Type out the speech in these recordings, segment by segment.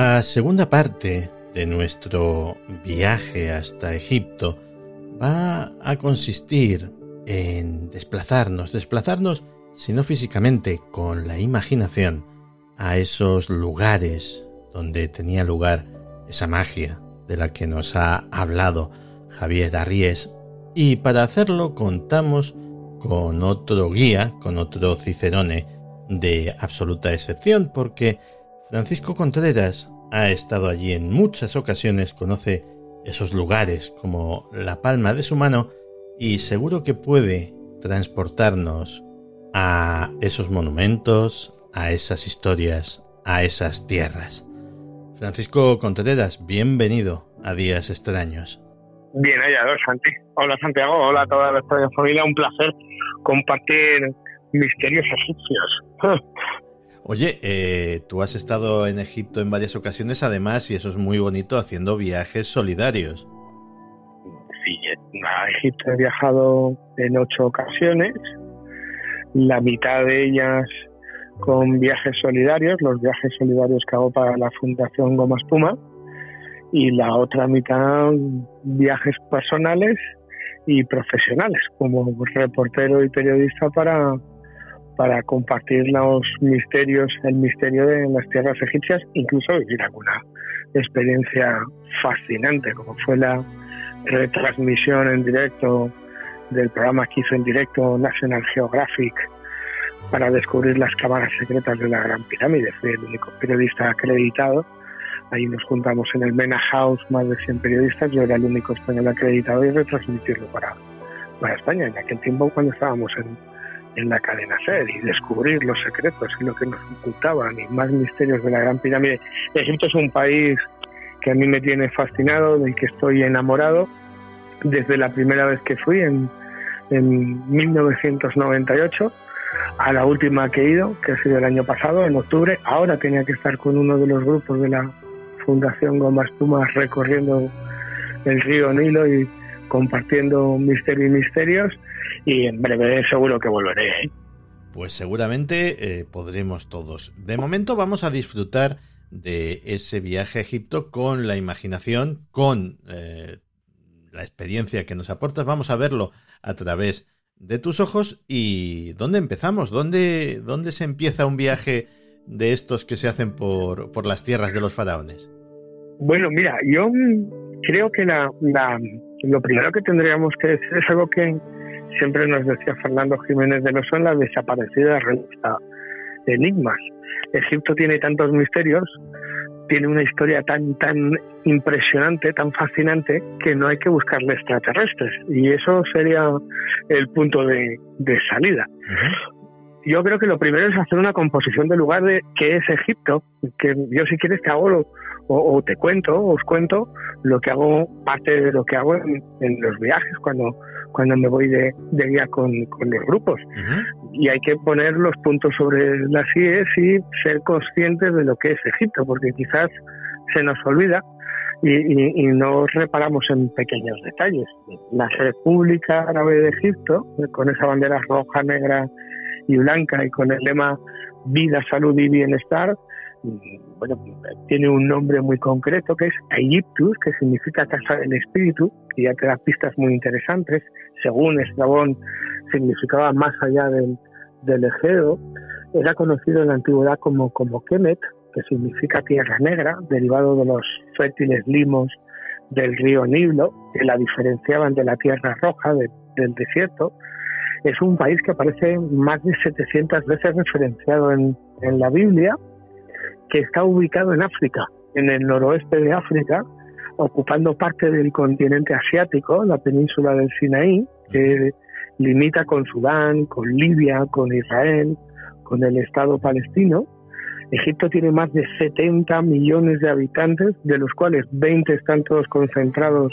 La segunda parte de nuestro viaje hasta Egipto va a consistir en desplazarnos, desplazarnos, si no físicamente, con la imaginación, a esos lugares donde tenía lugar esa magia de la que nos ha hablado Javier Arries. Y para hacerlo contamos con otro guía, con otro Cicerone de absoluta excepción, porque Francisco Contreras ha estado allí en muchas ocasiones, conoce esos lugares como la palma de su mano y seguro que puede transportarnos a esos monumentos, a esas historias, a esas tierras. Francisco Contreras, bienvenido a Días Extraños. Bien hallado, Santi. Hola, Santiago. Hola a toda nuestra familia. Un placer compartir misterios egipcios. Oye, eh, tú has estado en Egipto en varias ocasiones, además, y eso es muy bonito, haciendo viajes solidarios. Sí, a Egipto he viajado en ocho ocasiones, la mitad de ellas con viajes solidarios, los viajes solidarios que hago para la Fundación Goma Espuma, y la otra mitad viajes personales y profesionales, como reportero y periodista para para compartir los misterios, el misterio de las tierras egipcias, incluso vivir alguna experiencia fascinante, como fue la retransmisión en directo del programa que hizo en directo National Geographic para descubrir las cámaras secretas de la Gran Pirámide. Fui el único periodista acreditado. Ahí nos juntamos en el Mena House, más de 100 periodistas. Yo era el único español acreditado y retransmitirlo para, para España. En aquel tiempo, cuando estábamos en, en la cadena SER y descubrir los secretos y lo que nos ocultaban y más misterios de la Gran Pirámide. Egipto es un país que a mí me tiene fascinado, del que estoy enamorado desde la primera vez que fui en, en 1998 a la última que he ido, que ha sido el año pasado, en octubre. Ahora tenía que estar con uno de los grupos de la Fundación Gomas Pumas recorriendo el río Nilo y compartiendo misterio y misterios y en breve seguro que volveré. ¿eh? Pues seguramente eh, podremos todos. De momento vamos a disfrutar de ese viaje a Egipto con la imaginación, con eh, la experiencia que nos aportas. Vamos a verlo a través de tus ojos. ¿Y dónde empezamos? ¿Dónde, dónde se empieza un viaje de estos que se hacen por, por las tierras de los faraones? Bueno, mira, yo creo que la, lo primero que tendríamos que decir es algo que siempre nos decía Fernando Jiménez de Loso en la desaparecida revista Enigmas. Egipto tiene tantos misterios, tiene una historia tan tan impresionante, tan fascinante, que no hay que buscarle extraterrestres. Y eso sería el punto de, salida. Yo creo que lo primero es hacer una composición del lugar de qué es Egipto, que yo si quieres te hago o, te cuento, os cuento lo que hago, parte de lo que hago en, en los viajes, cuando cuando me voy de, de guía con, los grupos. Y hay que poner los puntos sobre las IES y ser conscientes de lo que es Egipto, porque quizás se nos olvida y, no reparamos en pequeños detalles. La República Árabe de Egipto, con esa bandera roja, negra y blanca y con el lema vida, salud y bienestar, bueno, tiene un nombre muy concreto que es Aegyptus, que significa casa del espíritu, y ya te da pistas muy interesantes. Según Estrabón, significaba más allá del, Egeo. Era conocido en la antigüedad como, Kemet, que significa tierra negra, derivado de los fértiles limos del río Nilo, que la diferenciaban de la tierra roja del desierto. Es un país que aparece más de 700 veces referenciado en, en la Biblia que está ubicado en África, en el noroeste de África, ocupando parte del continente asiático, la península del Sinaí, que limita con Sudán, con Libia, con Israel, con el Estado palestino, Egipto tiene más de 70 millones de habitantes, de los cuales 20 están todos concentrados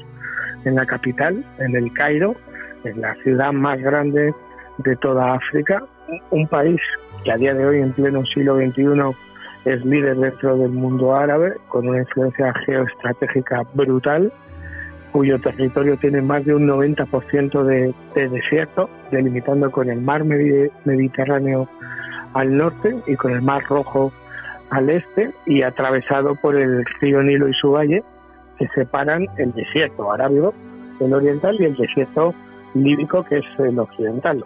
en la capital, en el Cairo, en la ciudad más grande de toda África, un país que a día de hoy, en pleno siglo XXI, es líder dentro del mundo árabe, con una influencia geoestratégica brutal, cuyo territorio tiene más de un 90% de, de, desierto, delimitando con el mar Mediterráneo al norte y con el mar Rojo al este y atravesado por el río Nilo y su valle, que separan el desierto arábigo, el oriental, y el desierto líbico, que es el occidental.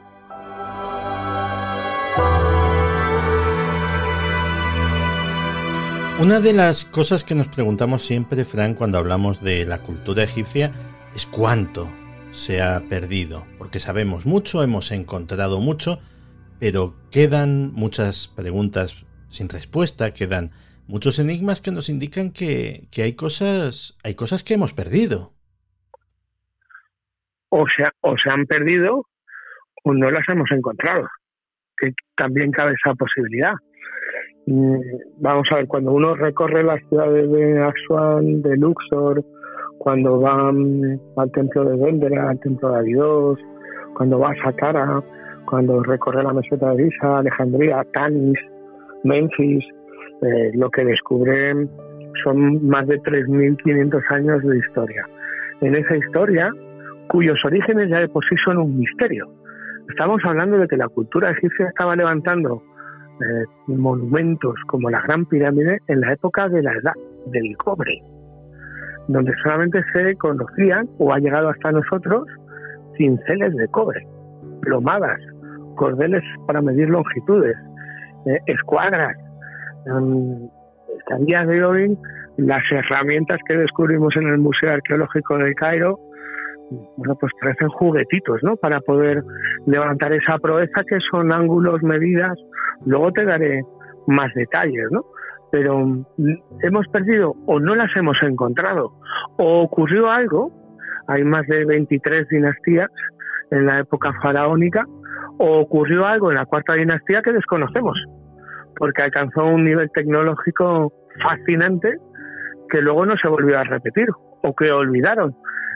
Una de las cosas que nos preguntamos siempre, Fran, cuando hablamos de la cultura egipcia, es cuánto se ha perdido, porque sabemos mucho, hemos encontrado mucho, pero quedan muchas preguntas sin respuesta, quedan muchos enigmas que nos indican que, que hay cosas, hay cosas que hemos perdido. O sea, o se han perdido o no las hemos encontrado, que también cabe esa posibilidad. Mm, vamos a ver, cuando uno recorre las ciudades de Asuán, de Luxor, cuando va al templo de Dendera, al templo de Abidos, cuando va a Saqqara, cuando recorre la meseta de Isa, Alejandría, Tanis, Memphis, eh, lo que descubren son más de 3.500 años de historia. En esa historia, cuyos orígenes ya de por sí son un misterio. Estamos hablando de que la cultura egipcia estaba levantando eh, monumentos como la Gran Pirámide en la época de la edad del cobre, donde solamente se conocían o ha llegado hasta nosotros cinceles de cobre, plomadas, cordeles para medir longitudes, eh, escuadras. Um, a día de hoy, las herramientas que descubrimos en el Museo Arqueológico de Cairo, bueno, pues parecen juguetitos, ¿no? Para poder levantar esa proeza que son ángulos, medidas. Luego te daré más detalles, ¿no? Pero mm, hemos perdido o no las hemos encontrado o ocurrió algo. Hay más de 23 dinastías en la época faraónica o ocurrió algo en la cuarta dinastía que desconocemos, porque alcanzó un nivel tecnológico fascinante que luego no se volvió a repetir o que olvidaron.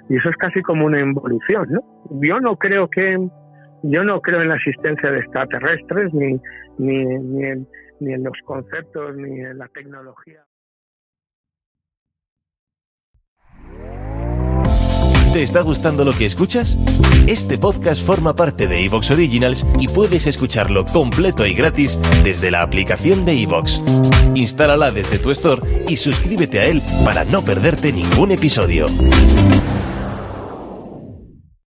Y eso es casi como una involución, ¿no? Yo no creo que yo no creo en la existencia de extraterrestres ni ni, ni, en, en los conceptos ni en la tecnología. ¿Te está gustando lo que escuchas? Este podcast forma parte de Evox Originals y puedes escucharlo completo y gratis desde la aplicación de Evox. Instálala desde tu store y suscríbete a él para no perderte ningún episodio.